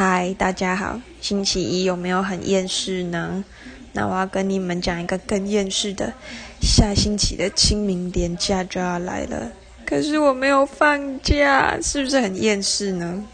嗨，大家好，星期一有没有很厌世呢？那我要跟你们讲一个更厌世的。下星期的清明年假就要来了，可是我没有放假，是不是很厌世呢？